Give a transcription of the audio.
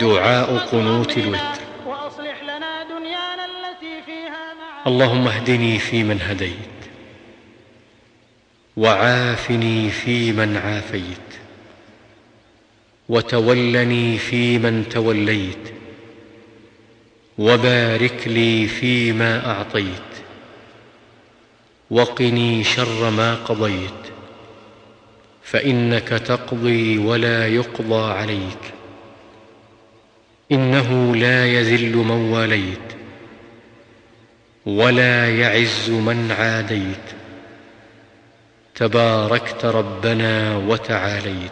دعاء قنوت الوتر. وأصلح لنا دنيانا التي فيها معاشنا اللهم اهدني فيمن هديت وعافني فيمن عافيت وتولني فيمن توليت وبارك لي فيما أعطيت وقني شر ما قضيت فإنك تقضي ولا يقضى عليك إنه لا يذل من واليت ولا يعز من عاديت تباركت ربنا وتعاليت